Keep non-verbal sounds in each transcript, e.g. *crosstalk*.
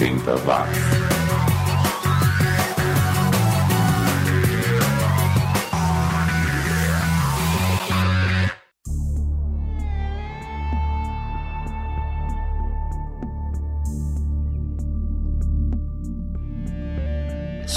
80 watts.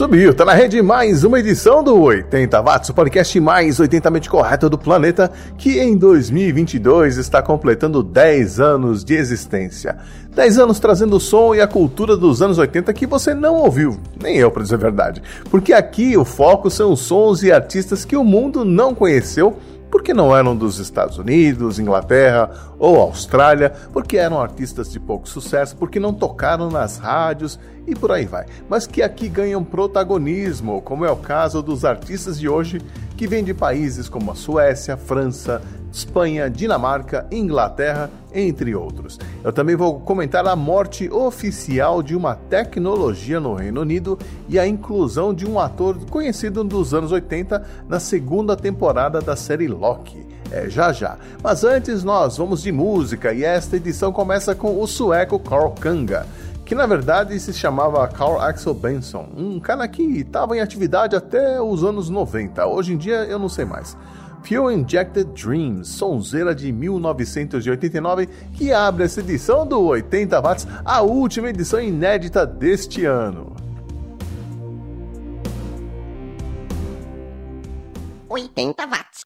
Subiu, tá na rede mais uma edição do 80 Watts, o podcast mais 80mente correto do planeta, que em 2022 está completando 10 anos de existência. 10 anos trazendo o som e a cultura dos anos 80 que você não ouviu, nem eu para dizer a verdade. Porque aqui o foco são os sons e artistas que o mundo não conheceu porque não eram dos Estados Unidos, Inglaterra ou Austrália, porque eram artistas de pouco sucesso, porque não tocaram nas rádios? E por aí vai. Mas que aqui ganham protagonismo, como é o caso dos artistas de hoje que vêm de países como a Suécia, França, Espanha, Dinamarca, Inglaterra, entre outros. Eu também vou comentar a morte oficial de uma tecnologia no Reino Unido e a inclusão de um ator conhecido dos anos 80 na segunda temporada da série Loki. É já já. Mas antes nós vamos de música e esta edição começa com o sueco Carl Kanga que na verdade se chamava Carl Axel Benson, um cara que estava em atividade até os anos 90. Hoje em dia eu não sei mais. Fuel Injected Dreams, sonzeira de 1989, que abre essa edição do 80 Watts, a última edição inédita deste ano. 80 watts.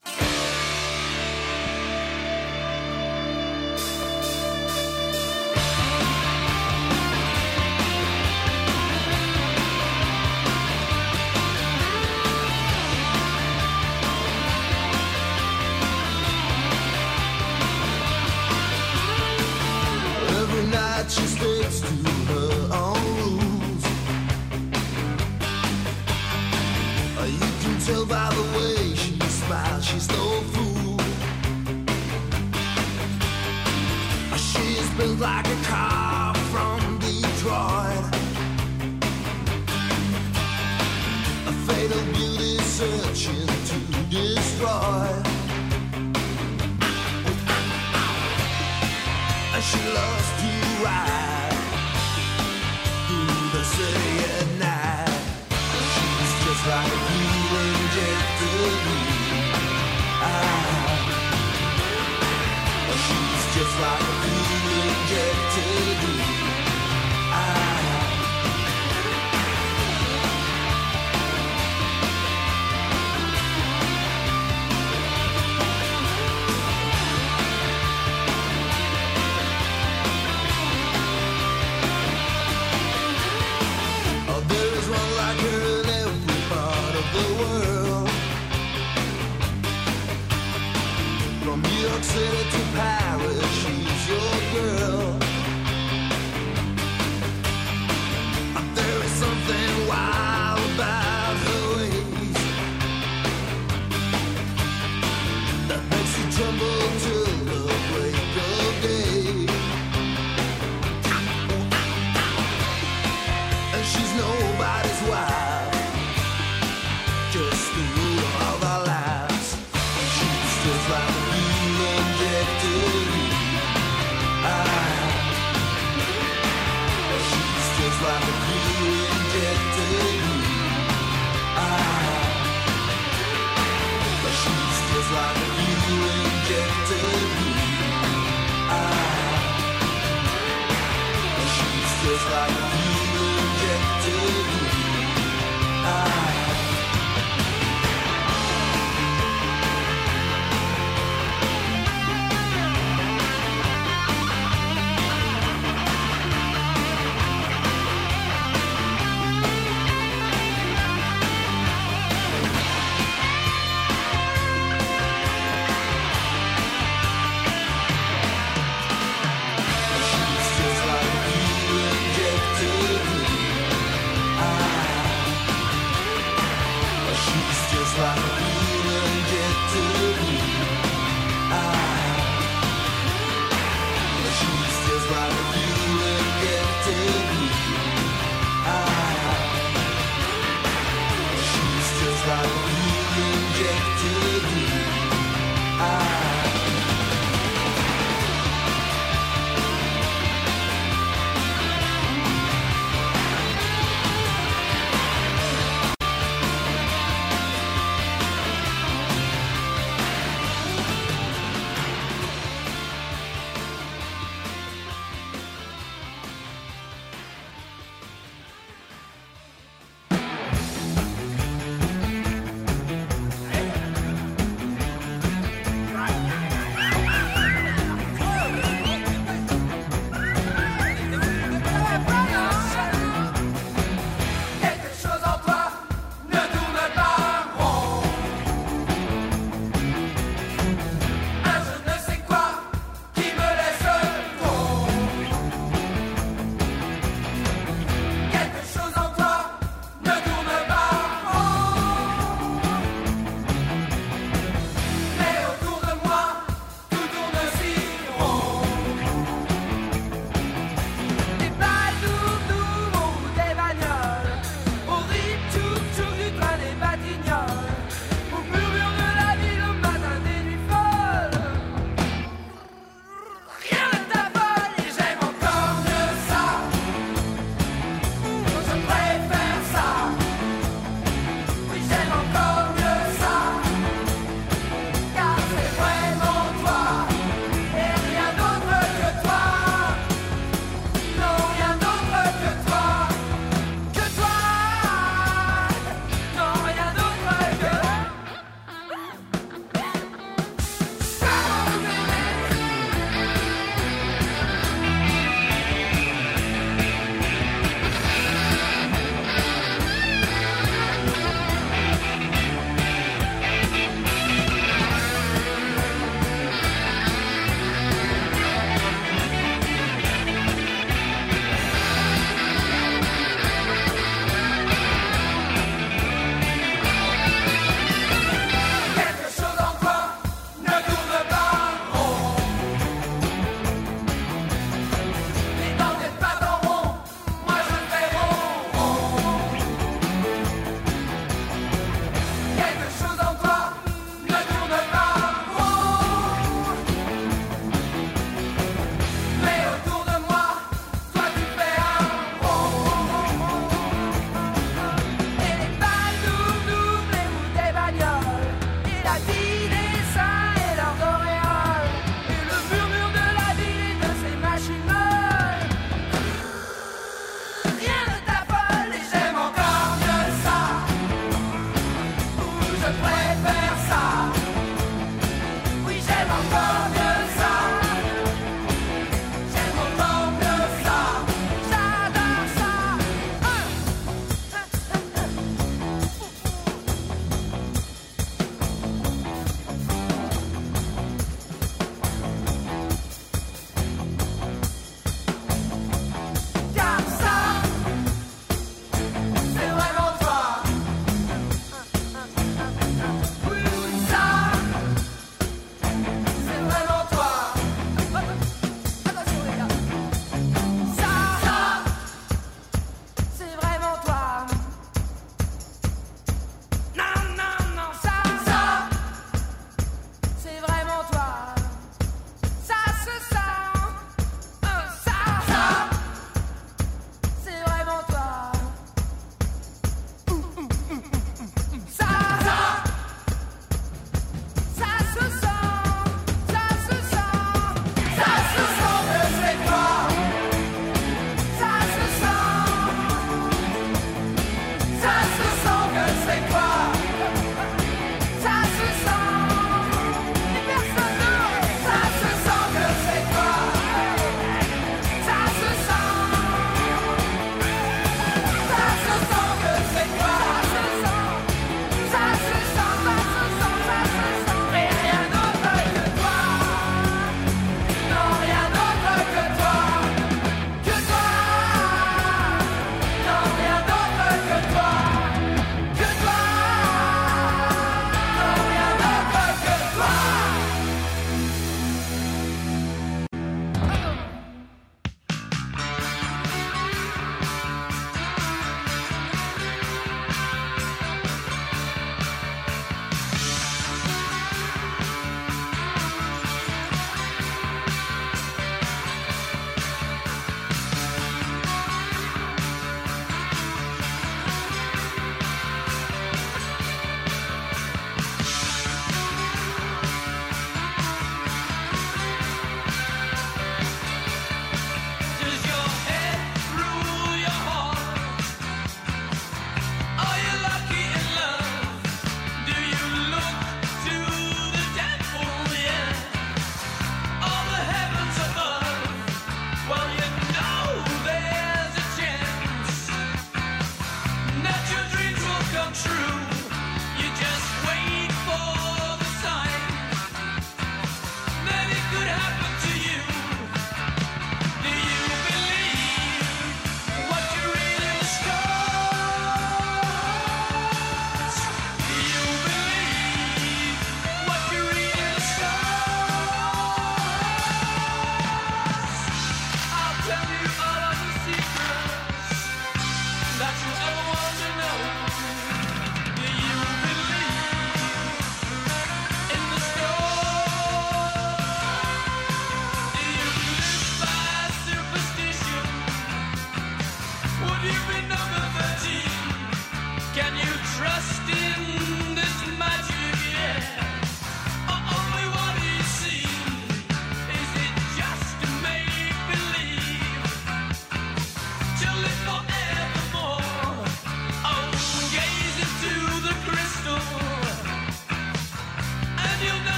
Tell you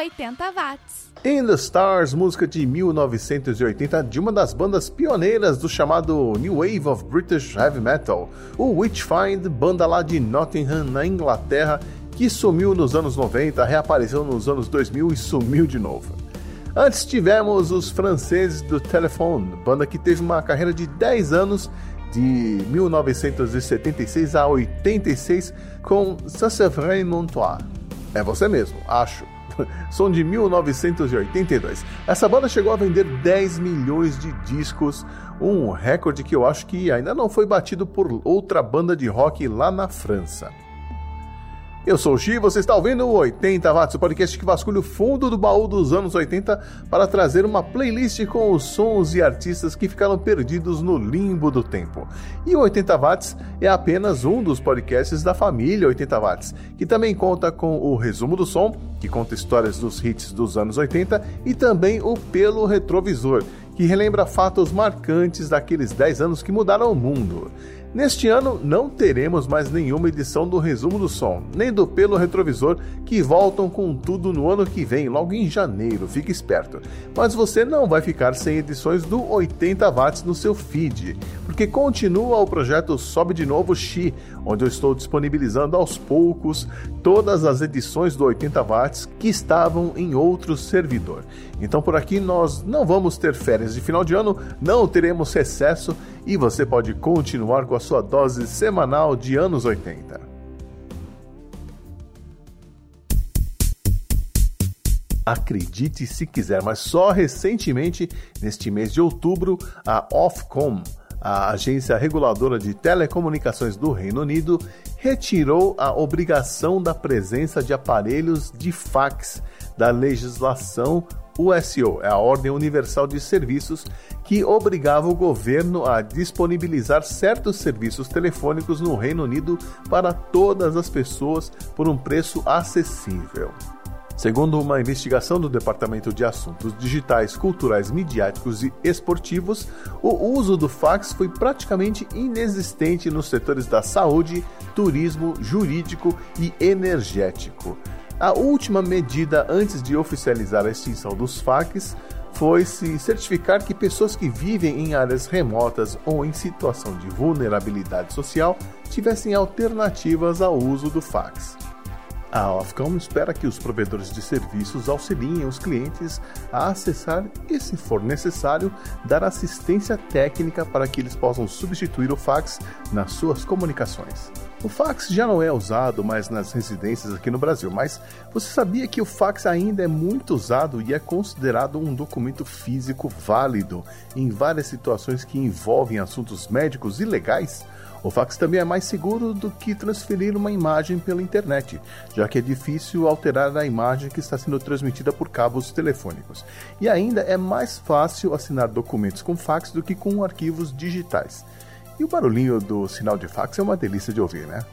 80 watts. In the Stars, música de 1980 de uma das bandas pioneiras do chamado New Wave of British Heavy Metal, o Witchfind, banda lá de Nottingham, na Inglaterra, que sumiu nos anos 90, reapareceu nos anos 2000 e sumiu de novo. Antes tivemos os franceses do Telephone, banda que teve uma carreira de 10 anos de 1976 a 86 com Saint-Severin Montois. É você mesmo, acho. *laughs* Som de 1982. Essa banda chegou a vender 10 milhões de discos, um recorde que eu acho que ainda não foi batido por outra banda de rock lá na França. Eu sou o Xi, você está ouvindo o 80 Watts, o podcast que vasculha o fundo do baú dos anos 80 para trazer uma playlist com os sons e artistas que ficaram perdidos no limbo do tempo. E o 80 Watts é apenas um dos podcasts da família 80 Watts, que também conta com o resumo do som, que conta histórias dos hits dos anos 80, e também o Pelo Retrovisor, que relembra fatos marcantes daqueles 10 anos que mudaram o mundo. Neste ano não teremos mais nenhuma edição do Resumo do Som, nem do Pelo Retrovisor, que voltam com tudo no ano que vem, logo em janeiro, fique esperto. Mas você não vai ficar sem edições do 80 watts no seu feed, porque continua o projeto Sobe de Novo Xi, onde eu estou disponibilizando aos poucos todas as edições do 80 watts que estavam em outro servidor. Então por aqui nós não vamos ter férias de final de ano, não teremos recesso e você pode continuar com a sua dose semanal de anos 80. Acredite se quiser, mas só recentemente, neste mês de outubro, a Ofcom, a agência reguladora de telecomunicações do Reino Unido, retirou a obrigação da presença de aparelhos de fax da legislação USO, é a Ordem Universal de Serviços, que obrigava o governo a disponibilizar certos serviços telefônicos no Reino Unido para todas as pessoas por um preço acessível. Segundo uma investigação do Departamento de Assuntos Digitais, Culturais, Midiáticos e Esportivos, o uso do fax foi praticamente inexistente nos setores da saúde, turismo, jurídico e energético. A última medida antes de oficializar a extinção dos fax foi se certificar que pessoas que vivem em áreas remotas ou em situação de vulnerabilidade social tivessem alternativas ao uso do fax. A Ofcom espera que os provedores de serviços auxiliem os clientes a acessar e, se for necessário, dar assistência técnica para que eles possam substituir o fax nas suas comunicações. O fax já não é usado mais nas residências aqui no Brasil, mas você sabia que o fax ainda é muito usado e é considerado um documento físico válido em várias situações que envolvem assuntos médicos e legais? O fax também é mais seguro do que transferir uma imagem pela internet, já que é difícil alterar a imagem que está sendo transmitida por cabos telefônicos. E ainda é mais fácil assinar documentos com fax do que com arquivos digitais. E o barulhinho do sinal de fax é uma delícia de ouvir, né?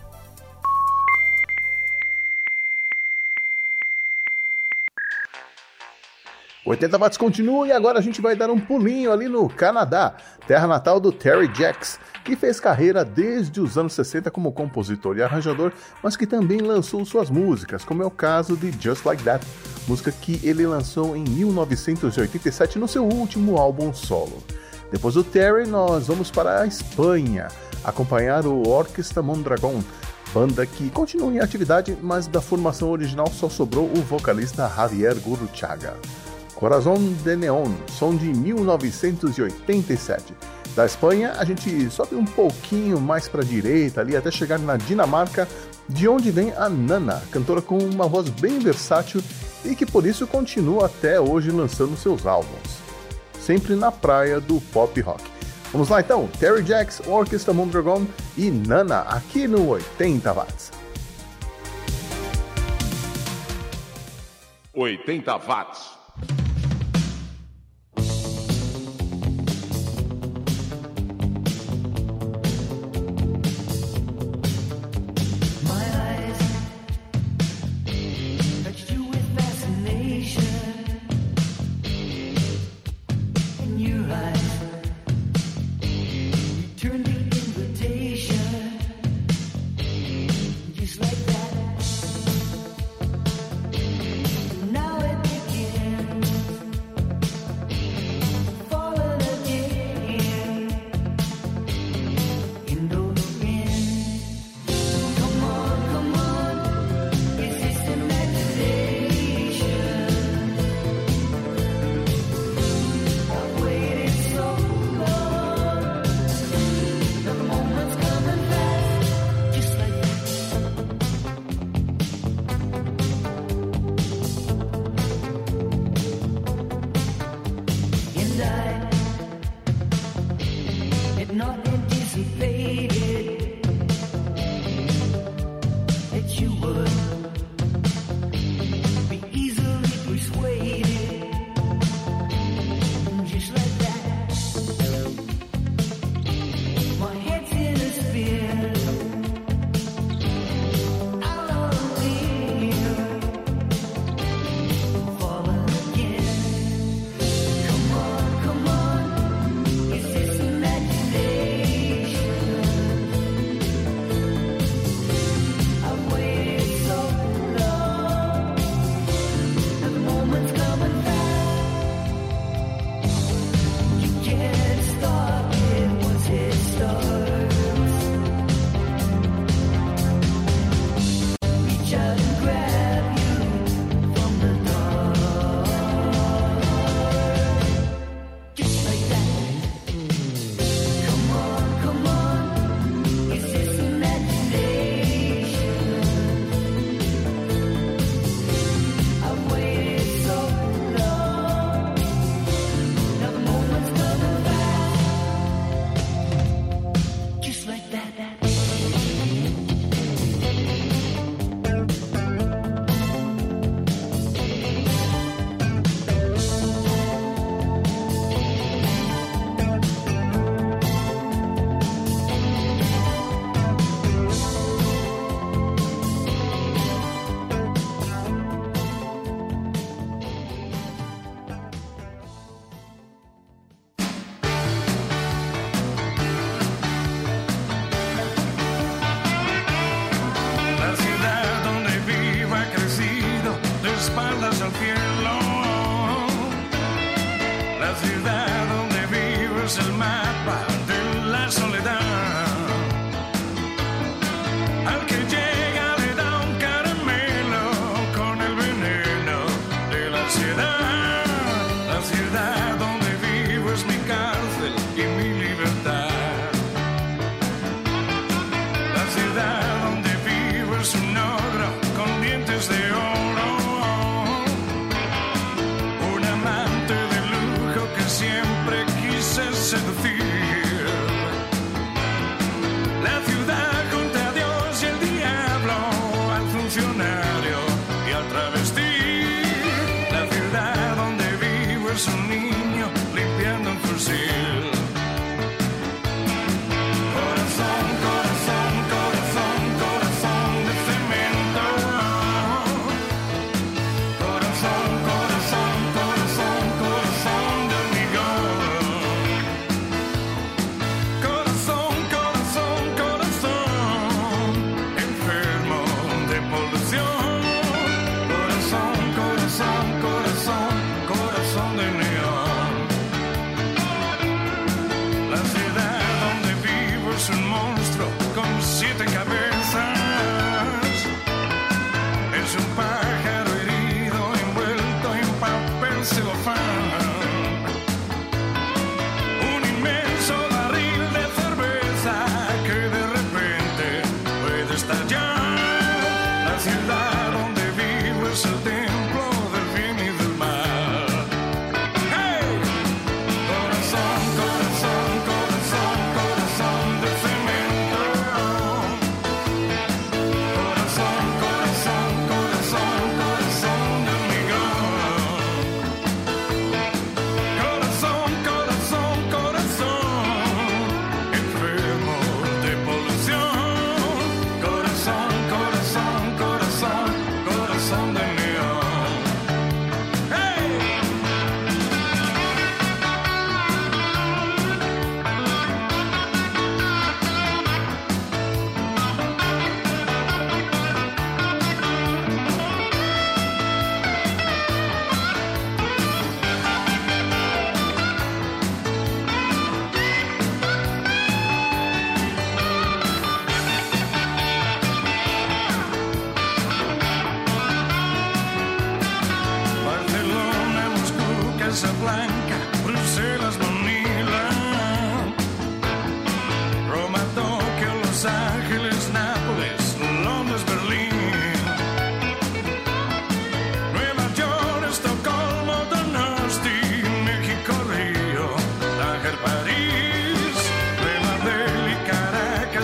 O 80 watts continua e agora a gente vai dar um pulinho ali no Canadá, terra natal do Terry Jacks, que fez carreira desde os anos 60 como compositor e arranjador, mas que também lançou suas músicas, como é o caso de Just Like That, música que ele lançou em 1987 no seu último álbum solo. Depois do Terry, nós vamos para a Espanha, acompanhar o Orquestra Mondragón, banda que continua em atividade, mas da formação original só sobrou o vocalista Javier Gurruchaga. Corazón de Neon, som de 1987. Da Espanha, a gente sobe um pouquinho mais para a direita ali até chegar na Dinamarca, de onde vem a Nana, cantora com uma voz bem versátil e que por isso continua até hoje lançando seus álbuns. Sempre na praia do pop rock. Vamos lá então, Terry Jacks, Orquestra Mondragon e Nana aqui no 80 watts. 80 watts.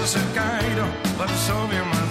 is een keider, wat zo weer maar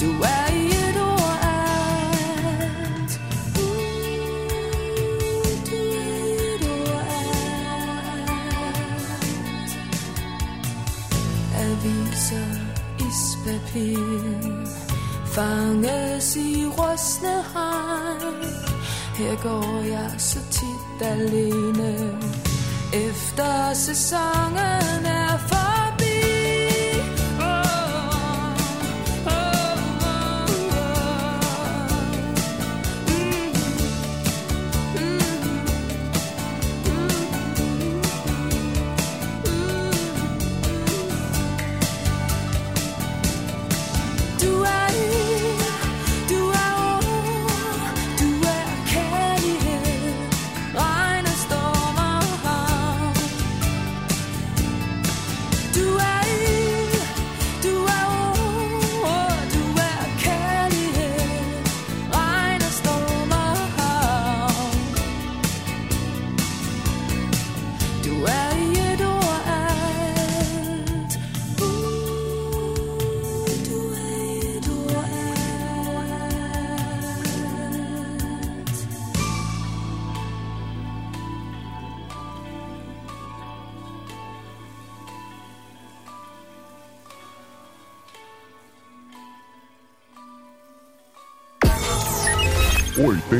Du er i et ord du er i et ord alt. Aviser, ispapir, fanges i rustne hegn. Her går jeg så tit alene, efter sæsonen er for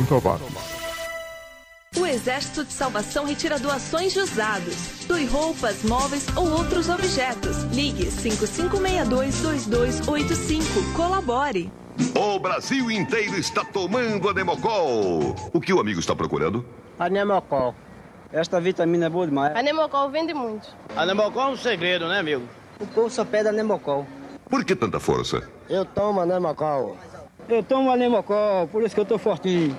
80 watts. O Exército de Salvação retira doações de usados. Doe roupas, móveis ou outros objetos. Ligue 5562-2285. Colabore. O Brasil inteiro está tomando a Nemocol. O que o amigo está procurando? A Nemocol. Esta vitamina é boa demais. A Nemocol vende muito. A Nemocol é um segredo, né, amigo? O povo só pede a Nemocol. Por que tanta força? Eu tomo a Nemocol. Eu tomo a Nemocol, por isso que eu tô fortinho.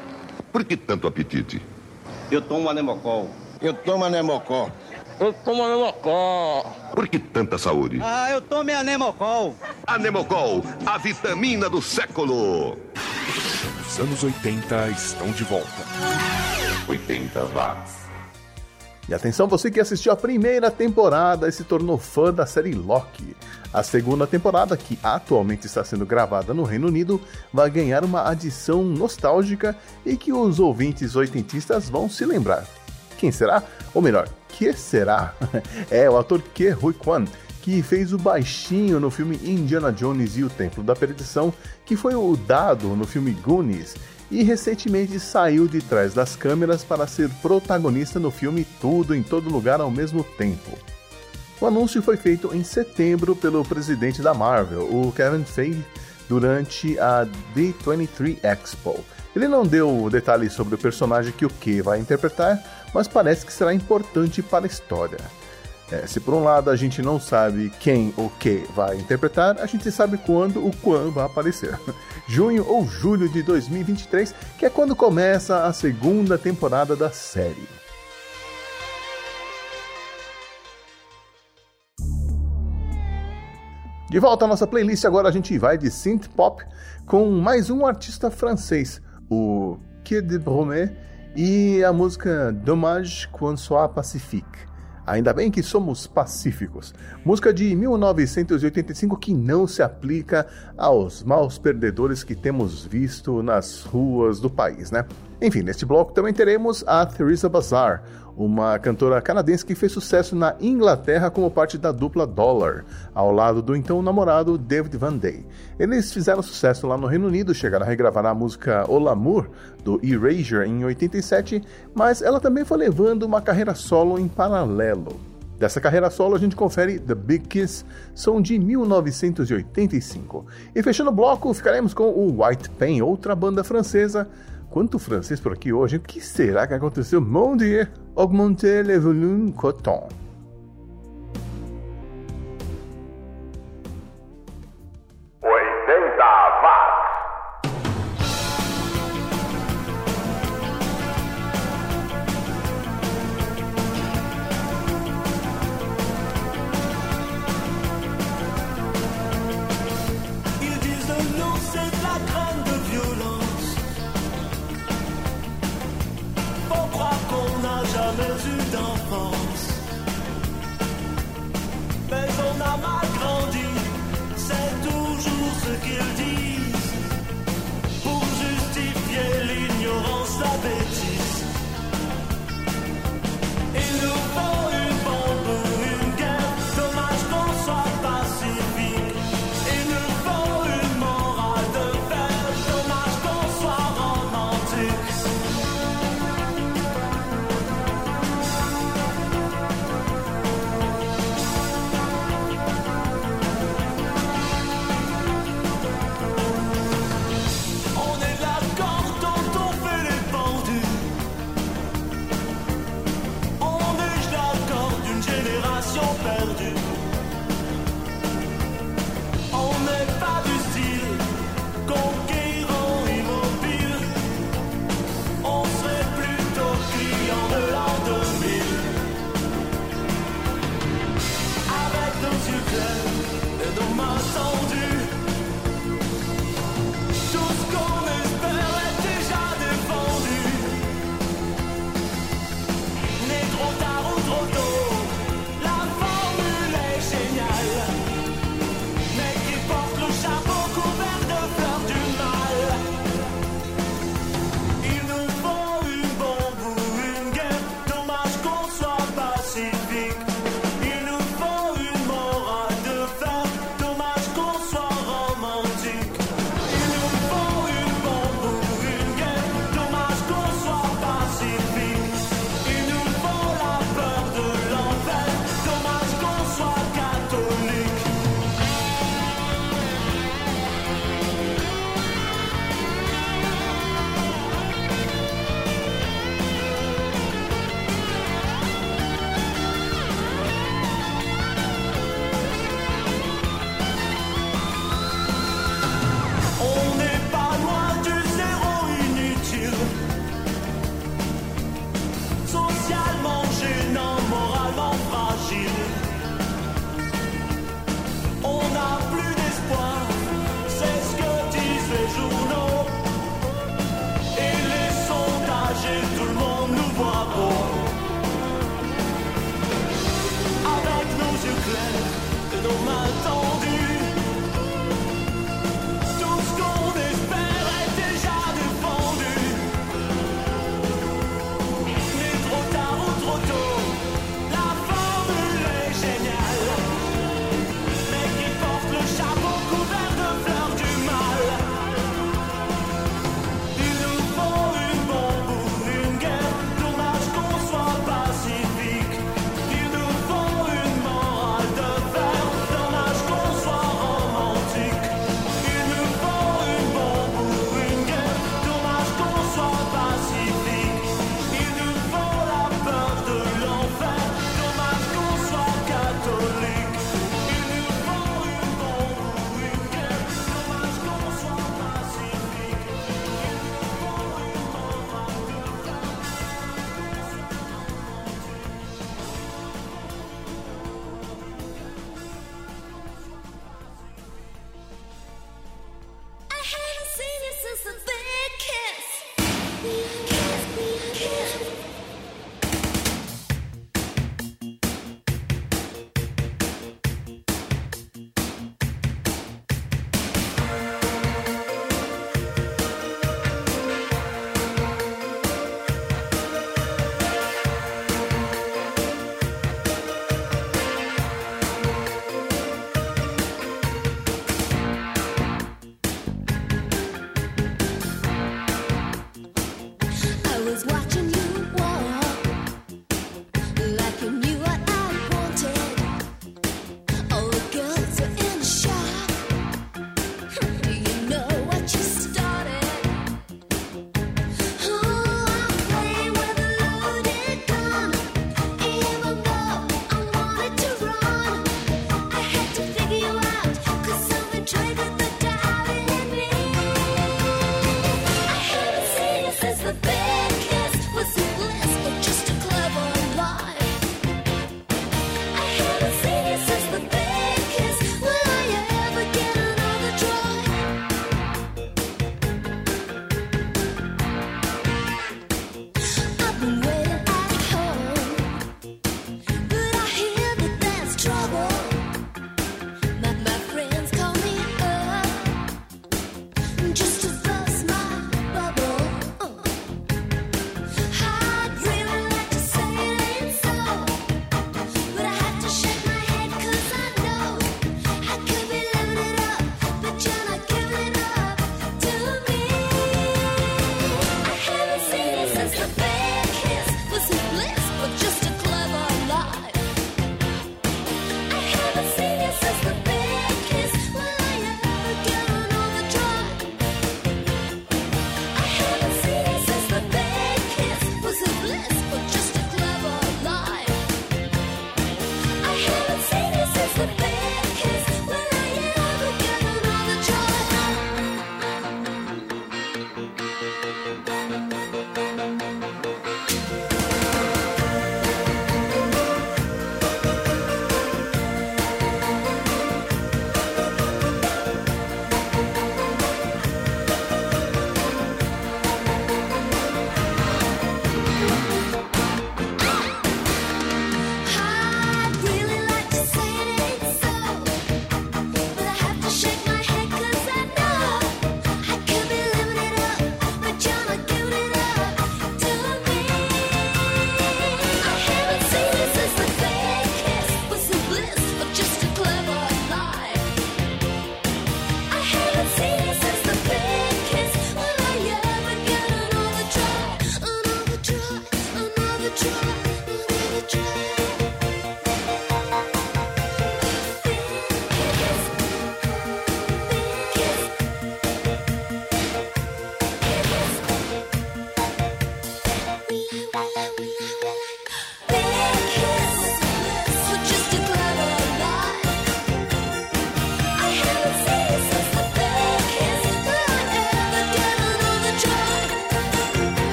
Por que tanto apetite? Eu tomo a Nemocol. Eu tomo a Nemocol. Eu tomo a Nemocol. Por que tanta saúde? Ah, eu tomo a Nemocol. A Nemocol, a vitamina do século. Os anos 80 estão de volta. 80 watts. E atenção, você que assistiu a primeira temporada e se tornou fã da série Loki. A segunda temporada, que atualmente está sendo gravada no Reino Unido, vai ganhar uma adição nostálgica e que os ouvintes oitentistas vão se lembrar. Quem será? Ou melhor, que será? *laughs* É o ator Ke Huy Quan, que fez o baixinho no filme Indiana Jones e o Templo da Perdição, que foi o dado no filme Goonies e recentemente saiu de trás das câmeras para ser protagonista no filme Tudo em Todo Lugar ao mesmo tempo. O anúncio foi feito em setembro pelo presidente da Marvel, o Kevin Feige, durante a D23 Expo. Ele não deu detalhes sobre o personagem que o Q vai interpretar, mas parece que será importante para a história. É, se por um lado a gente não sabe quem ou que vai interpretar, a gente sabe quando o Quan vai aparecer. *laughs* Junho ou julho de 2023, que é quando começa a segunda temporada da série. De volta à nossa playlist, agora a gente vai de synth pop com mais um artista francês, o Kid de Bromet, e a música Dommage qu'on soit pacifique. Ainda bem que somos pacíficos. Música de 1985 que não se aplica aos maus perdedores que temos visto nas ruas do país, né? Enfim, neste bloco também teremos a Theresa Bazar, uma cantora canadense que fez sucesso na Inglaterra como parte da dupla Dollar, ao lado do então namorado David Van Day. Eles fizeram sucesso lá no Reino Unido, chegaram a regravar a música O L'amour, do Erasure, em 87, mas ela também foi levando uma carreira solo em paralelo. Dessa carreira solo a gente confere The Big Kiss, som de 1985. E fechando o bloco, ficaremos com o White Pain, outra banda francesa. Quanto francês por aqui hoje, o que será que aconteceu? Mon Dieu, augmenter le volume coton.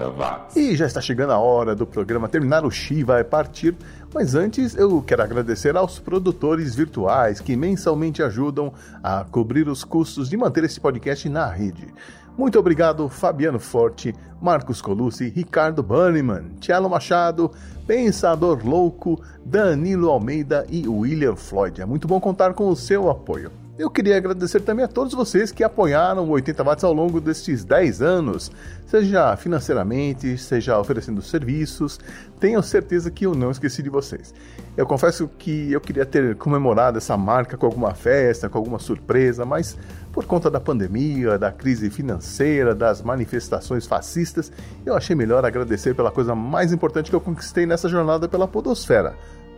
80 watts. E já está chegando a hora do programa terminar, o Xi vai partir, mas antes eu quero agradecer aos produtores virtuais que mensalmente ajudam a cobrir os custos de manter esse podcast na rede. Muito obrigado, Fabiano Forte, Marcos Colucci, Ricardo Banniman, Tielo Machado, Pensador Louco, Danilo Almeida e William Floyd. É muito bom contar com o seu apoio. Eu queria agradecer também a todos vocês que apoiaram o 80 Watts ao longo destes 10 anos, seja financeiramente, seja oferecendo serviços. Tenho certeza que eu não esqueci de vocês. Eu confesso que eu queria ter comemorado essa marca com alguma festa, com alguma surpresa, mas por conta da pandemia, da crise financeira, das manifestações fascistas, eu achei melhor agradecer pela coisa mais importante que eu conquistei nessa jornada pela Podosfera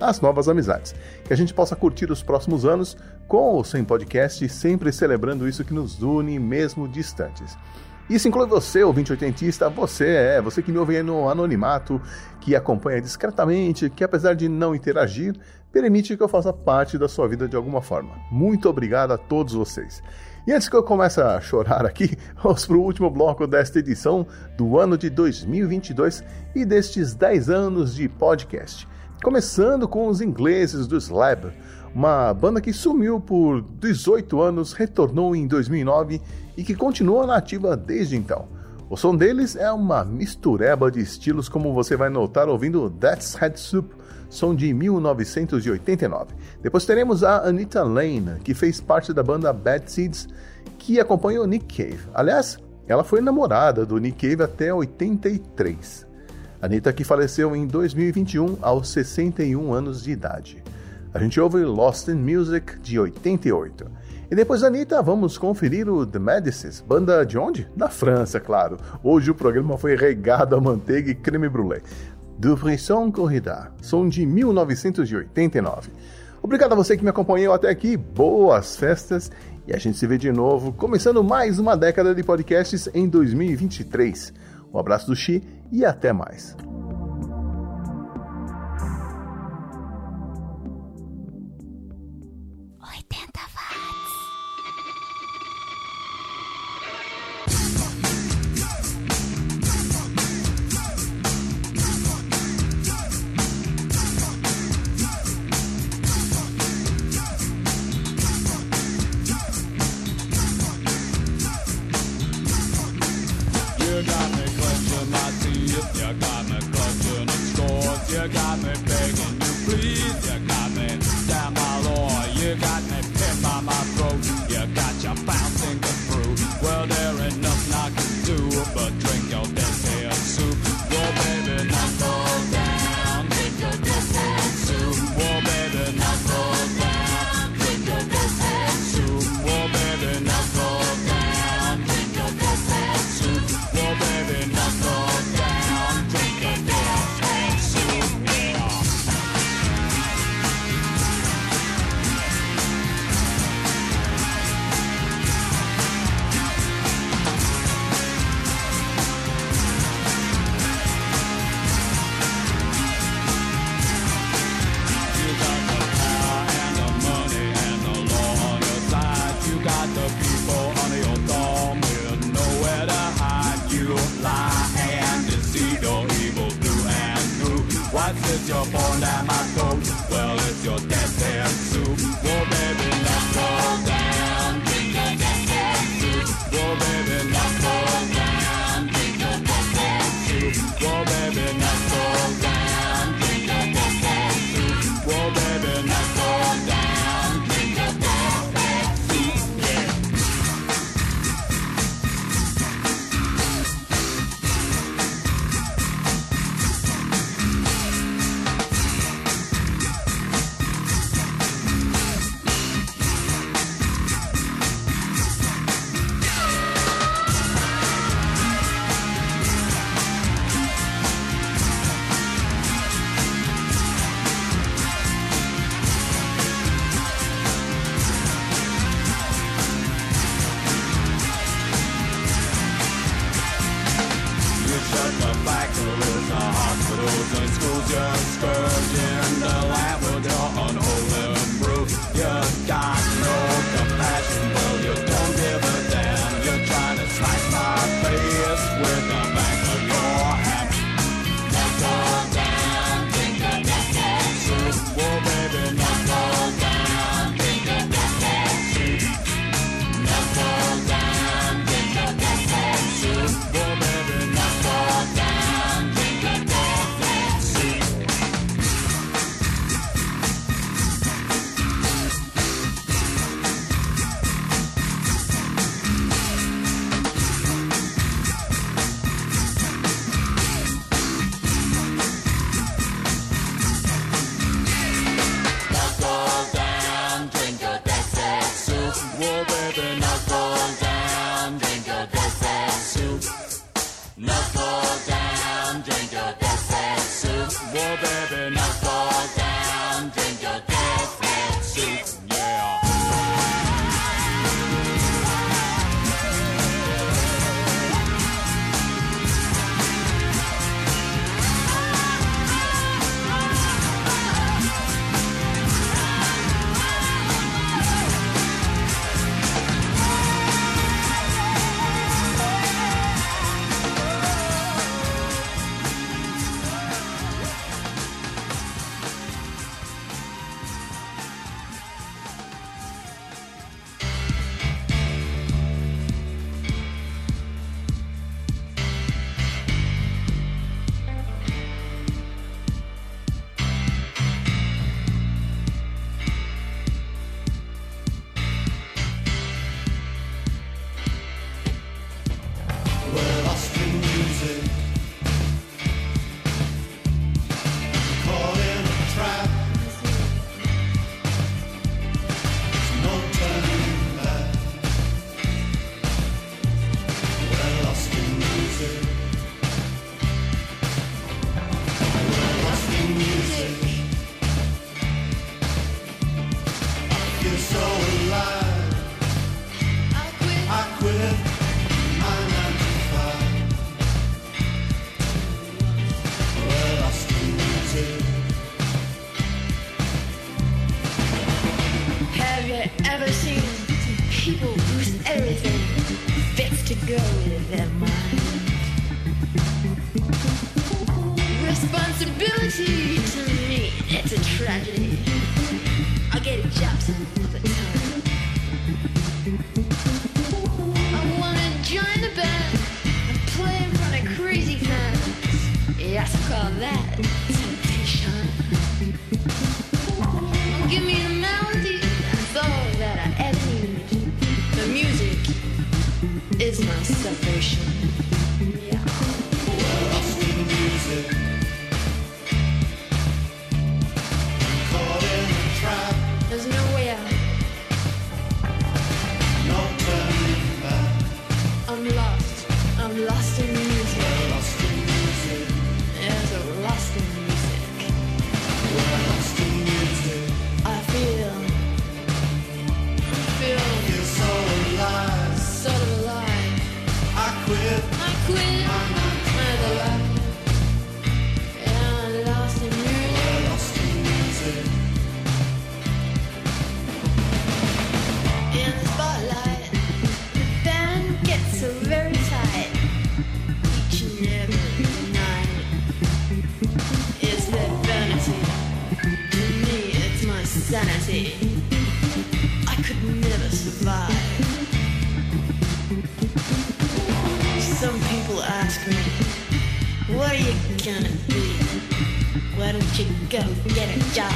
as novas amizades. Que a gente possa curtir os próximos anos com ou sem podcast, sempre celebrando isso que nos une, mesmo distantes. Isso inclui você, ouvinte oitentista, você é, você que me ouve aí no anonimato, que acompanha discretamente, que apesar de não interagir, permite que eu faça parte da sua vida de alguma forma. Muito obrigado a todos vocês. E antes que eu comece a chorar aqui, *laughs* vamos para o último bloco desta edição do ano de 2022 e destes 10 anos de podcast. Começando com os ingleses do Slab, uma banda que sumiu por 18 anos, retornou em 2009 e que continua na ativa desde então. O som deles é uma mistureba de estilos, como você vai notar ouvindo That's Head Soup, som de 1989. Depois teremos a Anita Lane, que fez parte da banda Bad Seeds, que acompanhou Nick Cave. Aliás, ela foi namorada do Nick Cave até 83. Anitta que faleceu em 2021 aos 61 anos de idade. A gente ouve Lost in Music de 88. E depois da Anitta, vamos conferir o The Medicines, banda de onde? Da França, claro. Hoje o programa foi regado a manteiga e creme brulee. Do Frisson Corrida, som de 1989. Obrigado a você que me acompanhou até aqui, boas festas e a gente se vê de novo, começando mais uma década de podcasts em 2023. Um abraço do Xi e até mais. Yeah. don't you go get a job.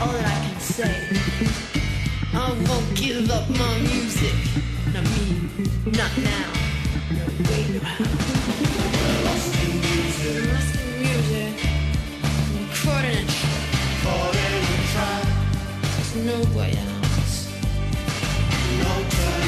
All that I can say, I won't give up my music. Not me, not now. No. Lost in music. Lost in music. Caught in a trap. Caught in a trap. No time.